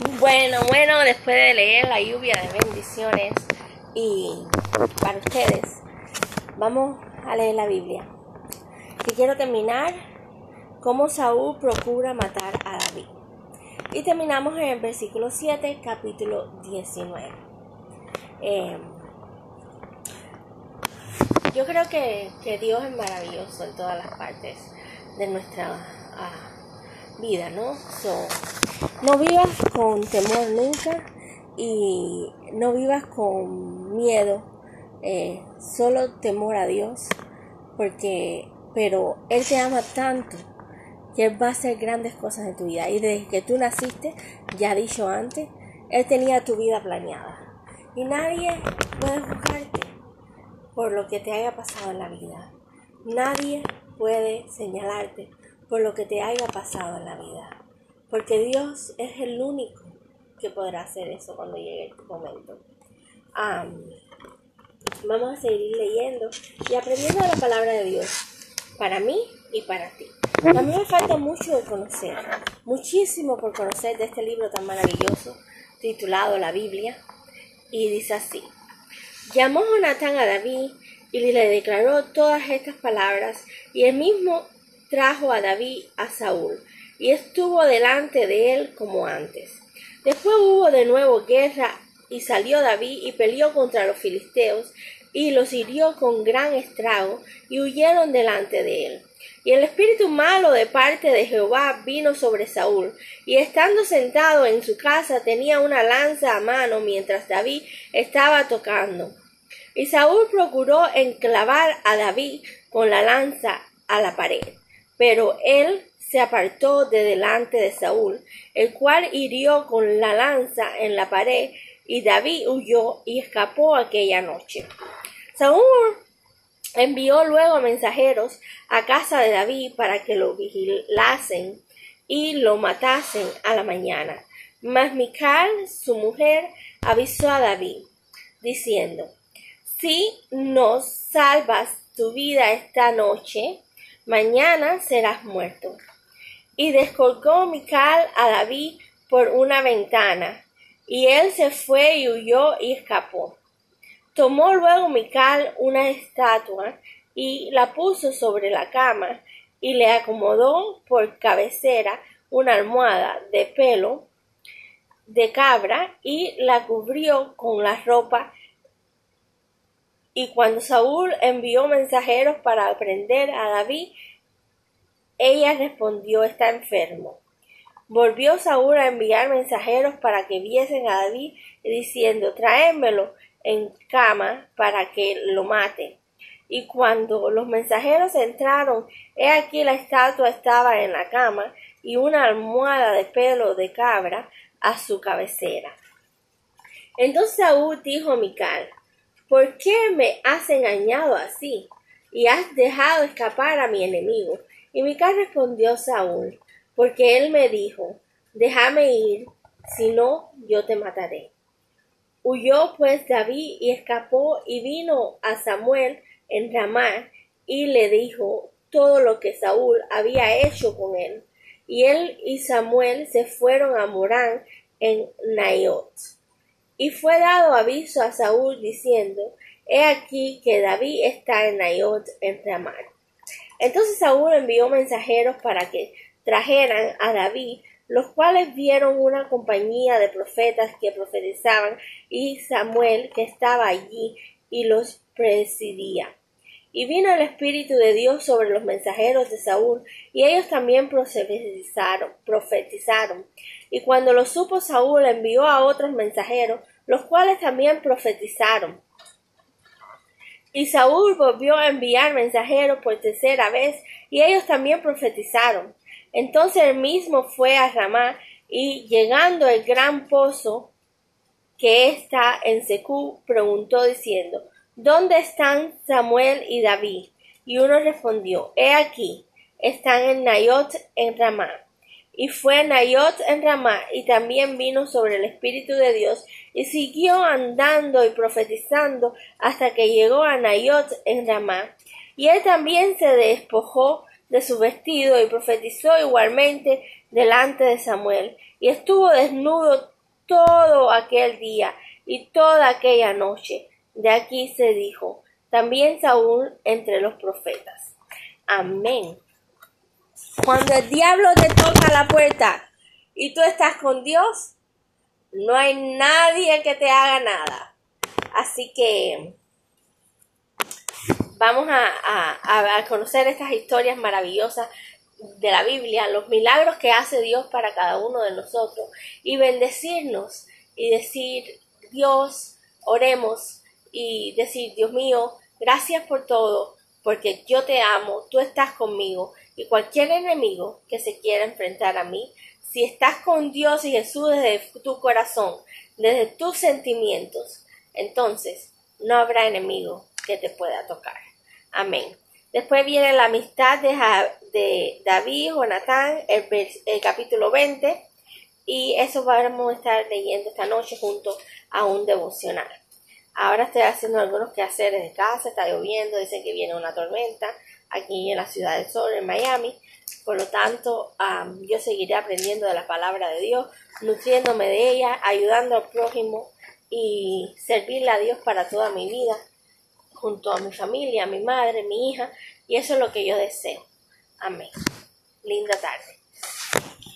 Bueno, bueno, después de leer la lluvia de bendiciones y para ustedes, vamos a leer la Biblia. Y quiero terminar cómo Saúl procura matar a David. Y terminamos en el versículo 7, capítulo 19. Eh, yo creo que, Dios es maravilloso en todas las partes de nuestra ah, vida, ¿no? No vivas con temor nunca y no vivas con miedo, eh, solo temor a Dios, porque, pero Él te ama tanto que Él va a hacer grandes cosas en tu vida. Y desde que tú naciste, ya dicho antes, Él tenía tu vida planeada. Y nadie puede juzgarte por lo que te haya pasado en la vida. Nadie puede señalarte por lo que te haya pasado en la vida. Porque Dios es el único que podrá hacer eso cuando llegue el momento. vamos a seguir leyendo y aprendiendo la palabra de Dios para mí y para ti. A mí me falta mucho de conocer, muchísimo por conocer de este libro tan maravilloso titulado La Biblia. Y dice así, llamó Jonatán a David y le declaró todas estas palabras y él mismo trajo a David a Saúl y estuvo delante de él como antes. Después hubo de nuevo guerra y salió David y peleó contra los filisteos y los hirió con gran estrago y huyeron delante de él. Y el espíritu malo de parte de Jehová vino sobre Saúl, y estando sentado en su casa tenía una lanza a mano mientras David estaba tocando. Y Saúl procuró enclavar a David con la lanza a la pared, pero él se apartó de delante de Saúl, el cual hirió con la lanza en la pared, y David huyó y escapó aquella noche. Saúl envió luego mensajeros a casa de David para que lo vigilasen y lo matasen a la mañana. Mas Mical, su mujer, avisó a David, diciendo, Si nos salvas tu vida esta noche, mañana serás muerto. Y descolgó Mical a David por una ventana, y él se fue y huyó y escapó. Tomó luego Mical una estatua y la puso sobre la cama y le acomodó por cabecera una almohada de pelo de cabra y la cubrió con la ropa. Y cuando Saúl envió mensajeros para aprender a David, ella respondió está enfermo. Volvió Saúl a enviar mensajeros para que viesen a David, diciendo tráemelo en cama para que lo mate. Y cuando los mensajeros entraron, he aquí la estatua estaba en la cama y una almohada de pelo de cabra a su cabecera. Entonces Saúl dijo a Mical, ¿por qué me has engañado así? y has dejado escapar a mi enemigo? Y Mical respondió Saúl, porque él me dijo, déjame ir, si no, yo te mataré. Huyó pues David y escapó y vino a Samuel en Ramá y le dijo todo lo que Saúl había hecho con él. Y él y Samuel se fueron a Morán en Nayot. Y fue dado aviso a Saúl diciendo, He aquí que David está en Nayot en Ramá. Entonces Saúl envió mensajeros para que trajeran a David los cuales vieron una compañía de profetas que profetizaban y Samuel que estaba allí y los presidía. Y vino el Espíritu de Dios sobre los mensajeros de Saúl, y ellos también profetizaron, profetizaron. Y cuando lo supo Saúl envió a otros mensajeros, los cuales también profetizaron. Y Saúl volvió a enviar mensajeros por tercera vez, y ellos también profetizaron. Entonces él mismo fue a Ramá y llegando al gran pozo que está en Secú, preguntó diciendo, ¿Dónde están Samuel y David? Y uno respondió, He aquí, están en Nayot en Ramá. Y fue Nayot en Ramá, y también vino sobre el Espíritu de Dios, y siguió andando y profetizando hasta que llegó a Nayot en Ramá. Y él también se despojó de su vestido y profetizó igualmente delante de Samuel. y estuvo desnudo todo aquel día y toda aquella noche. De aquí se dijo, también Saúl entre los profetas. Amén. Cuando el diablo te toca la puerta y tú estás con Dios, no hay nadie que te haga nada. Así que vamos a, conocer estas historias maravillosas de la Biblia, los milagros que hace Dios para cada uno de nosotros y bendecirnos y decir, Dios, oremos y decir, Dios mío, gracias por todo, porque yo te amo, tú estás conmigo y cualquier enemigo que se quiera enfrentar a mí, si estás con Dios y Jesús desde tu corazón, desde tus sentimientos, entonces no habrá enemigo que te pueda tocar. Amén. Después viene la amistad de, David, Jonatán, el, el capítulo 20, y eso vamos a estar leyendo esta noche junto a un devocional. Ahora estoy haciendo algunos quehaceres de casa, está lloviendo, dicen que viene una tormenta aquí en la ciudad del sol, en Miami. Por lo tanto, yo seguiré aprendiendo de la palabra de Dios, nutriéndome de ella, ayudando al prójimo y servirle a Dios para toda mi vida junto a mi familia, mi madre, mi hija, y eso es lo que yo deseo. Amén. Linda tarde.